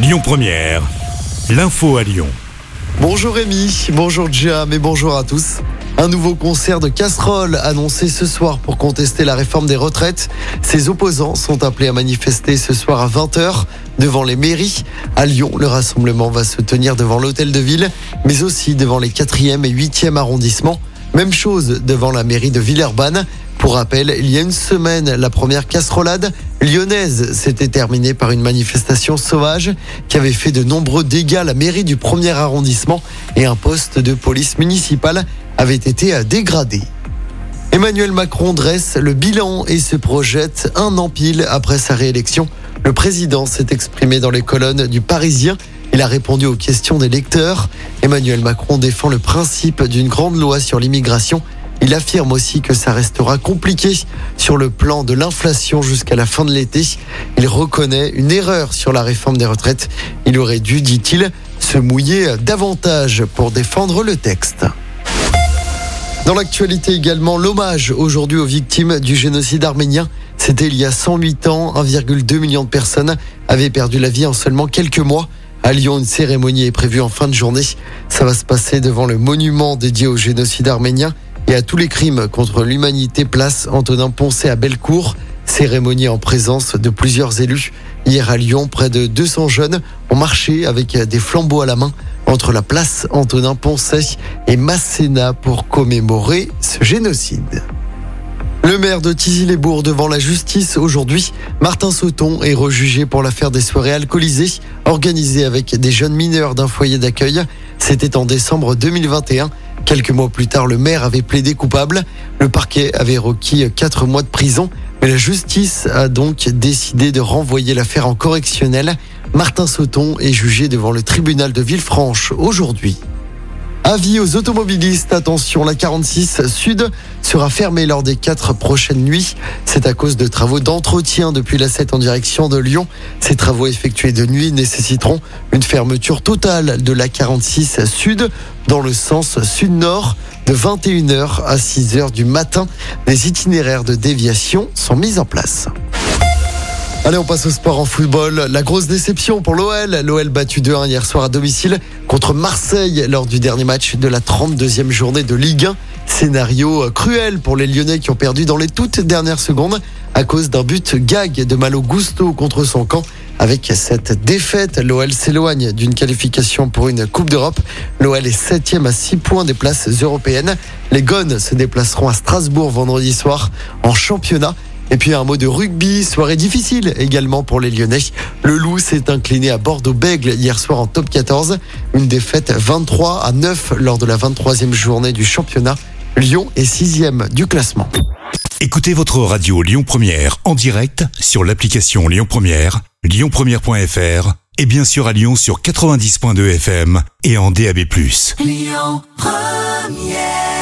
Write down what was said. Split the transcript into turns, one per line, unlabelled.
Lyon Première, l'info à Lyon.
Bonjour Rémi, bonjour Jam et bonjour à tous. Un nouveau concert de casseroles annoncé ce soir pour contester la réforme des retraites. Ses opposants sont appelés à manifester ce soir à 20h devant les mairies. À Lyon, le rassemblement va se tenir devant l'hôtel de ville, mais aussi devant les 4e et 8e arrondissements. Même chose devant la mairie de Villeurbanne. Pour rappel, il y a une semaine, la première casserolade lyonnaise s'était terminée par une manifestation sauvage qui avait fait de nombreux dégâts à la mairie du premier arrondissement et un poste de police municipale avait été dégradé. Emmanuel Macron dresse le bilan et se projette un an pile après sa réélection. Le président s'est exprimé dans les colonnes du Parisien. Il a répondu aux questions des lecteurs. Emmanuel Macron défend le principe d'une grande loi sur l'immigration il affirme aussi que ça restera compliqué sur le plan de l'inflation jusqu'à la fin de l'été. Il reconnaît une erreur sur la réforme des retraites. Il aurait dû, dit-il, se mouiller davantage pour défendre le texte. Dans l'actualité également, l'hommage aujourd'hui aux victimes du génocide arménien. C'était il y a 108 ans, 1,2 million de personnes avaient perdu la vie en seulement quelques mois. À Lyon, une cérémonie est prévue en fin de journée. Ça va se passer devant le monument dédié au génocide arménien et à tous les crimes contre l'humanité place Antonin Poncet à Bellecour. Cérémonie en présence de plusieurs élus. Hier à Lyon, près de 200 jeunes ont marché avec des flambeaux à la main entre la place Antonin Poncet et Masséna pour commémorer ce génocide. Le maire de Tizy-les-Bourgs devant la justice aujourd'hui. Martin Sauton est rejugé pour l'affaire des soirées alcoolisées organisées avec des jeunes mineurs d'un foyer d'accueil. C'était en décembre 2021. Quelques mois plus tard, le maire avait plaidé coupable. Le parquet avait requis quatre mois de prison. Mais la justice a donc décidé de renvoyer l'affaire en correctionnel. Martin Sauton est jugé devant le tribunal de Villefranche aujourd'hui. Avis aux automobilistes, attention, la 46 Sud sera fermée lors des quatre prochaines nuits. C'est à cause de travaux d'entretien depuis la 7 en direction de Lyon. Ces travaux effectués de nuit nécessiteront une fermeture totale de la 46 Sud dans le sens sud-nord de 21h à 6h du matin. Des itinéraires de déviation sont mis en place. Allez, on passe au sport en football. La grosse déception pour l'OL. L'OL battu 2-1 hier soir à domicile contre Marseille lors du dernier match de la 32e journée de Ligue 1. Scénario cruel pour les Lyonnais qui ont perdu dans les toutes dernières secondes à cause d'un but gag de Malo Gusto contre son camp. Avec cette défaite, l'OL s'éloigne d'une qualification pour une Coupe d'Europe. L'OL est septième à 6 points des places européennes. Les Gones se déplaceront à Strasbourg vendredi soir en championnat. Et puis un mot de rugby, soirée difficile également pour les Lyonnais. Le Loup s'est incliné à Bordeaux-Bègle hier soir en top 14. Une défaite 23 à 9 lors de la 23e journée du championnat. Lyon est sixième du classement.
Écoutez votre radio Lyon Première en direct sur l'application Lyon Première, lyonpremière.fr et bien sûr à Lyon sur 90.2 FM et en DAB+. Lyon Première